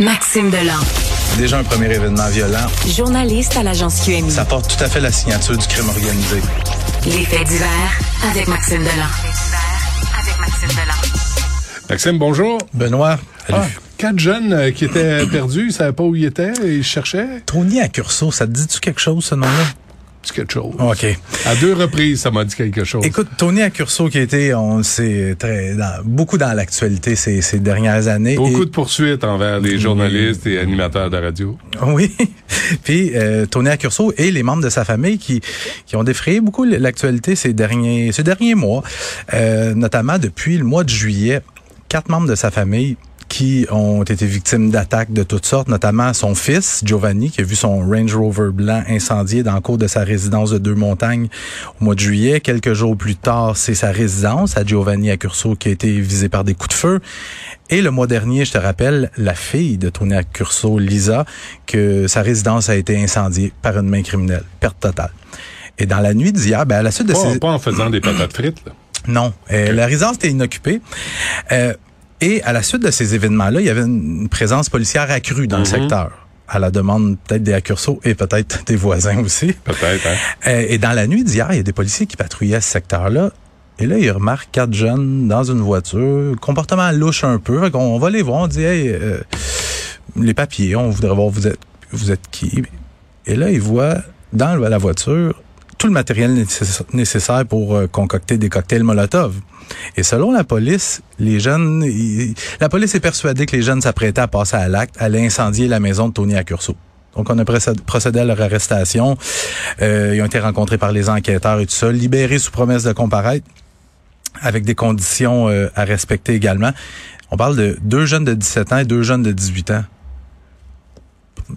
Maxime Delan. Déjà un premier événement violent. Journaliste à l'agence QMI. Ça porte tout à fait la signature du crime organisé. Les faits divers avec Maxime Delan. avec Maxime Delan. Maxime, bonjour. Benoît. Ah, quatre jeunes euh, qui étaient perdus, ils savaient pas où ils étaient, ils cherchaient. Tony à Curso, ça te dit-tu quelque chose, ce nom-là? Quelque chose. OK. À deux reprises, ça m'a dit quelque chose. Écoute, Tony Accurso qui a été, on sait, très, dans, beaucoup dans l'actualité ces, ces dernières années. Beaucoup de poursuites envers les journalistes et animateurs de radio. Oui. Puis euh, Tony Accurso et les membres de sa famille qui, qui ont défrayé beaucoup l'actualité ces derniers, ces derniers mois, euh, notamment depuis le mois de juillet. Quatre membres de sa famille qui ont été victimes d'attaques de toutes sortes, notamment son fils, Giovanni, qui a vu son Range Rover blanc incendié dans le cours de sa résidence de Deux-Montagnes au mois de juillet. Quelques jours plus tard, c'est sa résidence à Giovanni à Curso qui a été visée par des coups de feu. Et le mois dernier, je te rappelle, la fille de Tony Accurso, Lisa, que sa résidence a été incendiée par une main criminelle. Perte totale. Et dans la nuit d'hier, ben à la suite de ces... Pas en faisant des patates frites, là. Non, euh, la résidence était inoccupée. Euh, et à la suite de ces événements-là, il y avait une présence policière accrue dans le mhm. secteur à la demande peut-être des accursos et peut-être des voisins aussi. Peut-être. Hein? Euh, et dans la nuit d'hier, il y a des policiers qui patrouillaient ce secteur-là. Et là, ils remarquent quatre jeunes dans une voiture, comportement louche un peu. On va les voir, on dit, hey, euh, les papiers, on voudrait voir vous êtes, vous êtes qui? Et là, ils voient dans la voiture tout le matériel nécessaire pour euh, concocter des cocktails Molotov. Et selon la police, les jeunes, la police est persuadée que les jeunes s'apprêtaient à passer à l'acte, à incendier la maison de Tony Accurso. Donc, on a procédé à leur arrestation. Euh, ils ont été rencontrés par les enquêteurs et tout ça, libérés sous promesse de comparaître, avec des conditions euh, à respecter également. On parle de deux jeunes de 17 ans et deux jeunes de 18 ans.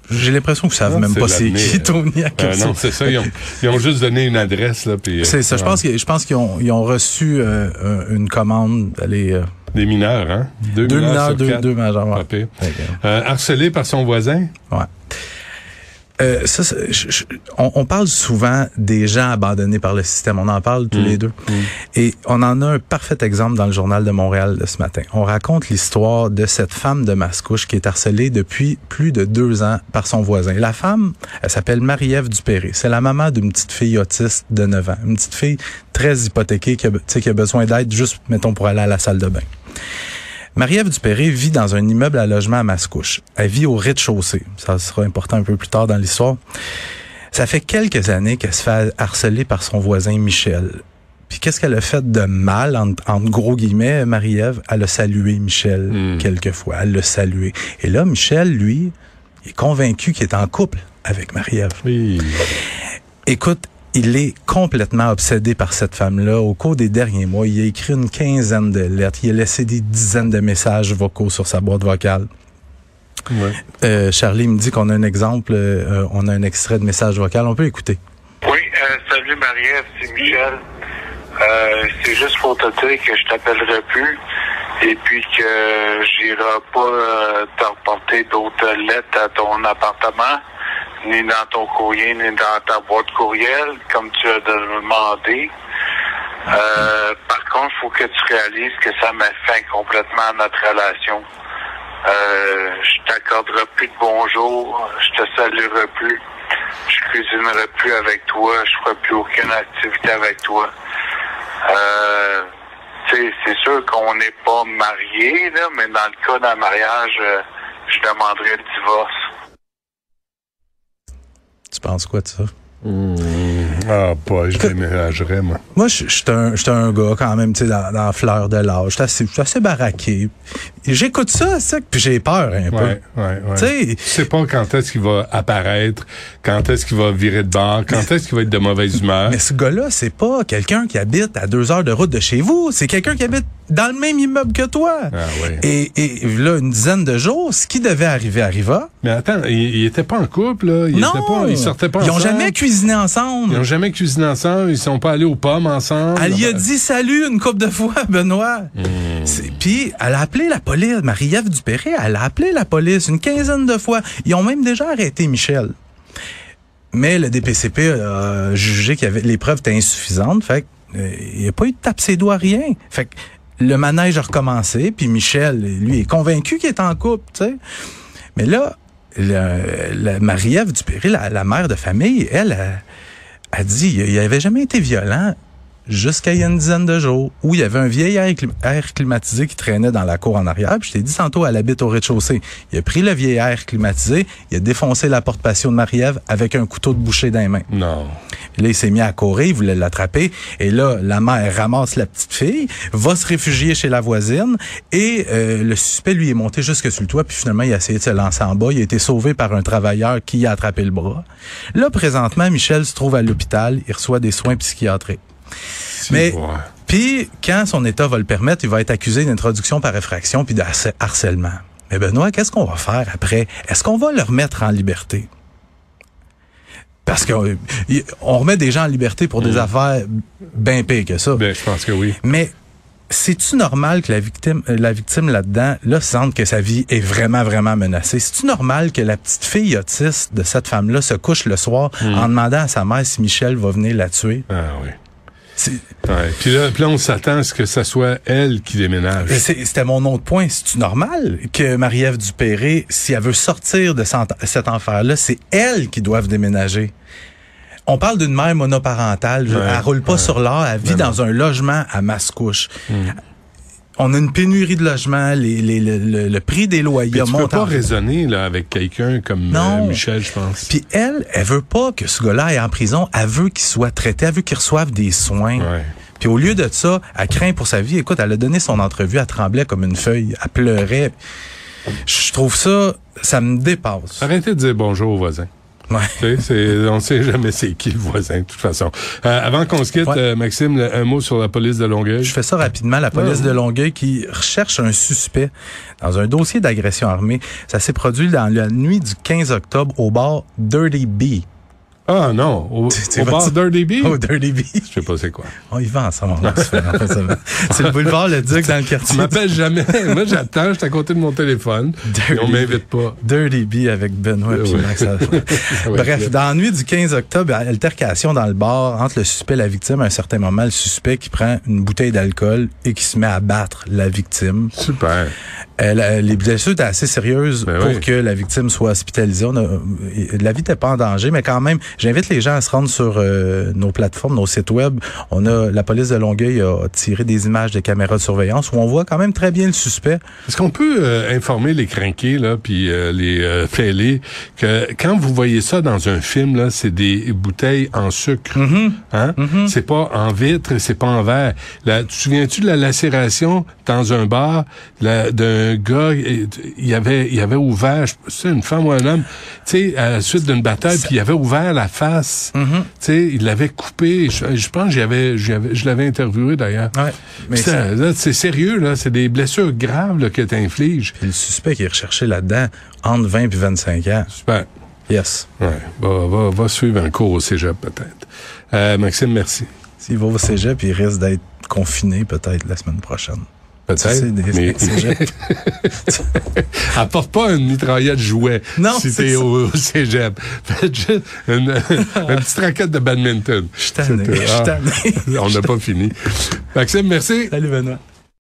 J'ai l'impression que ça savent même pas c'est qui Tony euh, Non, c'est ça. Ils ont, ils ont, juste donné une adresse. là. Puis, euh, c'est ça. Je pense, je pense qu'ils ont, ils ont reçu euh, une commande d'aller... Euh, des mineurs, hein? Deux, deux mineurs, deux, deux majeurs. Ouais. harcelé par son voisin? Ouais. Euh, ça, on, on, parle souvent des gens abandonnés par le système. On en parle tous mm. les deux. Mm. Et on en a un parfait exemple dans le journal de Montréal de ce matin. On raconte l'histoire de cette femme de Mascouche qui est harcelée depuis plus de deux ans par son voisin. La femme, elle s'appelle Marie-Ève Dupéré. C'est la maman d'une petite fille autiste de 9 ans. Une petite fille très hypothéquée qui a, qui a besoin d'aide juste, mettons, pour aller à la salle de bain. Marie-Ève Dupéré vit dans un immeuble à logement à Mascouche. Elle vit au rez-de-chaussée. Ça sera important un peu plus tard dans l'histoire. Ça fait quelques années qu'elle se fait harceler par son voisin Michel. Puis qu'est-ce qu'elle a fait de mal, en, gros guillemets, Marie-Ève? Elle a salué Michel hmm. quelquefois. Elle l'a salué. Et là, Michel, lui, est convaincu qu'il est en couple avec Marie-Ève. Oui. Écoute, il est complètement obsédé par cette femme-là. Au cours des derniers mois, il a écrit une quinzaine de lettres. Il a laissé des dizaines de messages vocaux sur sa boîte vocale. Ouais. Euh, Charlie me dit qu'on a un exemple, euh, on a un extrait de message vocal. On peut écouter. Oui, euh, salut Marie-Ève, c'est Michel. Euh, c'est juste pour te dire que je t'appellerai plus et puis que j'irai pas te reporter d'autres lettres à ton appartement ni dans ton courrier, ni dans ta boîte courriel, comme tu as demandé. Euh, par contre, il faut que tu réalises que ça met fin complètement à notre relation. Euh, je t'accorderai plus de bonjour, je te saluerai plus, je cuisinerai plus avec toi, je ferai plus aucune activité avec toi. Euh, c'est sûr qu'on n'est pas mariés, là, mais dans le cas d'un mariage, euh, je demanderai le divorce. Penses quoi de ça? Mmh. Ah, pas, je déménagerais, moi. Moi, je suis un, un gars, quand même, tu sais, dans, dans la fleur de l'âge. Je suis assez, assez baraqué. J'écoute ça, ça, puis j'ai peur un peu. Ouais, ouais, ouais. Tu sais pas quand est-ce qu'il va apparaître, quand est-ce qu'il va virer de bord, quand est-ce qu'il va être de mauvaise humeur. Mais ce gars-là, c'est pas quelqu'un qui habite à deux heures de route de chez vous. C'est quelqu'un qui habite dans le même immeuble que toi. Ah, ouais. et, et là, une dizaine de jours, ce qui devait arriver arriva. Mais attends, il, était pas en couple, là? Il non, pas, ils sortaient pas ensemble. Ils ont jamais cuisiné ensemble. Ils ont jamais cuisiné ensemble. Ils sont pas allés aux pommes ensemble. Elle y a dit salut une couple de fois, Benoît. Hmm. Puis, elle a appelé la police. Marie-Ève Dupéré, elle a appelé la police une quinzaine de fois. Ils ont même déjà arrêté Michel. Mais le DPCP a jugé que les preuves étaient insuffisantes. Fait euh, il n'y a pas eu de tape ses doigts, rien. Fait que le manège a recommencé, puis Michel, lui, est convaincu qu'il est en couple, tu sais. Mais là, Marie-Ève Dupéry, la, la mère de famille, elle a, a dit, il avait jamais été violent jusqu'à il y a une dizaine de jours, où il y avait un vieil air, clim- air climatisé qui traînait dans la cour en arrière. Puis je t'ai dit tantôt, elle habite au rez-de-chaussée. Il a pris le vieil air climatisé, il a défoncé la porte patio de Marie-Ève avec un couteau de boucher dans les mains. Non. Puis là, il s'est mis à courir, il voulait l'attraper. Et là, la mère ramasse la petite fille, va se réfugier chez la voisine. Et euh, le suspect, lui, est monté jusque sur le toit. Puis finalement, il a essayé de se lancer en bas. Il a été sauvé par un travailleur qui a attrapé le bras. Là, présentement, Michel se trouve à l'hôpital. Il reçoit des soins psychiatriques. Mais-. Puis, quand son état va le permettre, il va être accusé d'introduction par effraction puis de harcèlement. Mais Benoît, qu'est-ce qu'on va faire après? Est-ce qu'on va le remettre en liberté? Parce qu'on on remet des gens en liberté pour des affaires bien pires que ça. Ben, je pense que oui. Mais c'est-tu normal que la victime, euh, la victime là-dedans, là, sente que sa vie est vraiment, vraiment menacée? C'est-tu normal que la petite fille autiste de cette femme-là se couche le soir en demandant à sa mère si Michel va venir la tuer? Ah oui. C'est- Ouais. Puis là, puis là, on s'attend à ce que ça soit elle qui déménage. C'est- C'était mon autre point. C'est-tu normal que Marie-Ève Dupéré, si elle veut sortir de cet, enfer-là, c'est elle qui doive déménager? On parle d'une mère monoparentale. Ouais, elle roule pas ouais. sur l'or. Elle vit Ben dans un logement à Mascouche. On a une pénurie de logements. Les, les- le, le- le prix des loyers Mais tu peux monte pas en- raisonner là, avec quelqu'un comme Non. euh, Michel, je pense. Puis elle, elle veut pas que ce gars-là aille en prison. Elle veut qu'il soit traité. Elle veut qu'il reçoive des soins. Ouais. Puis au lieu de ça, elle craint pour sa vie. Écoute, elle a donné son entrevue, elle tremblait comme une feuille, elle pleurait. Je trouve ça, ça me dépasse. Arrêtez de dire bonjour aux voisins. Ouais. On sait jamais c'est qui le voisin, de toute façon. Euh, avant qu'on se quitte, Ouais. euh, Maxime, le- un mot sur la police de Longueuil. Je fais ça rapidement. La police Ouais. de Longueuil qui recherche un suspect dans un dossier d'agression armée. Ça s'est produit dans la nuit du 15 octobre au bar Dirty Bee. Ah non, au, Tu- tu au bar? Oh, Dirty Bee. Je sais pas c'est quoi. On y va ensemble. C'est le boulevard Le Duc dans le Tu quartier. m'appelles jamais. Moi, j'attends, je suis à côté de mon téléphone. Dirty Et on m'invite pas. Dirty Bee avec Benoît ouais. Max Bref, dans la nuit du 15 octobre, altercation dans le bar entre le suspect et la victime. À un certain moment, le suspect qui prend une bouteille d'alcool et qui se met à battre la victime. Super. Elle, euh, les blessures étaient assez sérieuses Ben pour oui. que la victime soit hospitalisée. On a- euh, la vie n'était pas en danger, mais quand même, j'invite les gens à se rendre sur euh, nos plateformes, nos sites web. On a la police de Longueuil a tiré des images de caméras de surveillance où on voit quand même très bien le suspect. Est-ce qu'on peut euh, informer les crinqués là, puis euh, les euh, fêlés que quand vous voyez ça dans un film là, c'est des bouteilles en sucre, Mm-hmm. hein? C'est pas en vitre, c'est pas en verre. Là, tu te souviens-tu de la lacération dans un bar d'un gars Il avait, il avait ouvert, c'est une femme ou un homme, tu sais, à la suite d'une bataille, puis il avait ouvert la face. Tu sais, il l'avait coupé. Je, je pense que j'avais, je l'avais interviewé d'ailleurs. Ouais. C'est sérieux, là. C'est des blessures graves là, que t'infliges. Puis le suspect qui est recherché là-dedans, entre 20 et 25 ans. Super. Yes. Ouais. Va, va, va suivre un cours au cégep, peut-être. Euh, Maxime, merci. S'il va au cégep, il risque d'être confiné peut-être la semaine prochaine. Peut-être. Mais apporte pas une mitraillette jouet Non, si t'es au, au cégep. Faites juste une, une petite raquette de badminton. Je suis ah. On n'a pas fini. Maxime, merci. Salut Benoît.